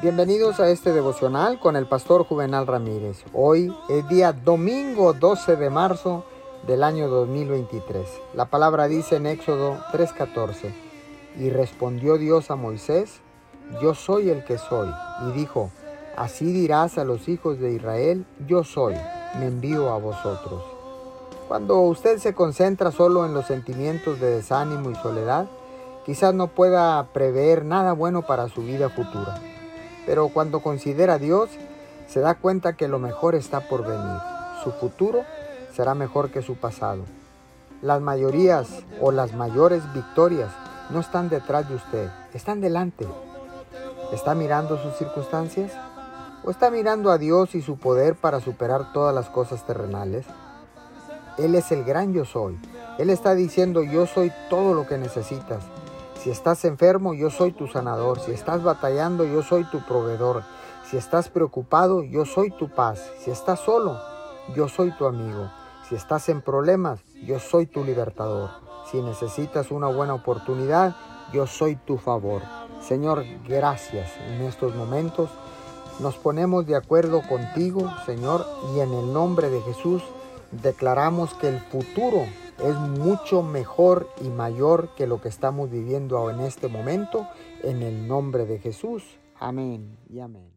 Bienvenidos a este devocional con el pastor Juvenal Ramírez. Hoy es día domingo 12 de marzo del año 2023. La palabra dice en Éxodo 3:14, y respondió Dios a Moisés, yo soy el que soy, y dijo, así dirás a los hijos de Israel, yo soy, me envío a vosotros. Cuando usted se concentra solo en los sentimientos de desánimo y soledad, quizás no pueda prever nada bueno para su vida futura. Pero cuando considera a Dios, se da cuenta que lo mejor está por venir. Su futuro será mejor que su pasado. Las mayorías o las mayores victorias no están detrás de usted, están delante. ¿Está mirando sus circunstancias? ¿O está mirando a Dios y su poder para superar todas las cosas terrenales? Él es el gran yo soy. Él está diciendo yo soy todo lo que necesitas. Si estás enfermo, yo soy tu sanador. Si estás batallando, yo soy tu proveedor. Si estás preocupado, yo soy tu paz. Si estás solo, yo soy tu amigo. Si estás en problemas, yo soy tu libertador. Si necesitas una buena oportunidad, yo soy tu favor. Señor, gracias en estos momentos. Nos ponemos de acuerdo contigo, Señor, y en el nombre de Jesús declaramos que el futuro es mucho mejor y mayor que lo que estamos viviendo en este momento. En el nombre de Jesús. Amén y amén.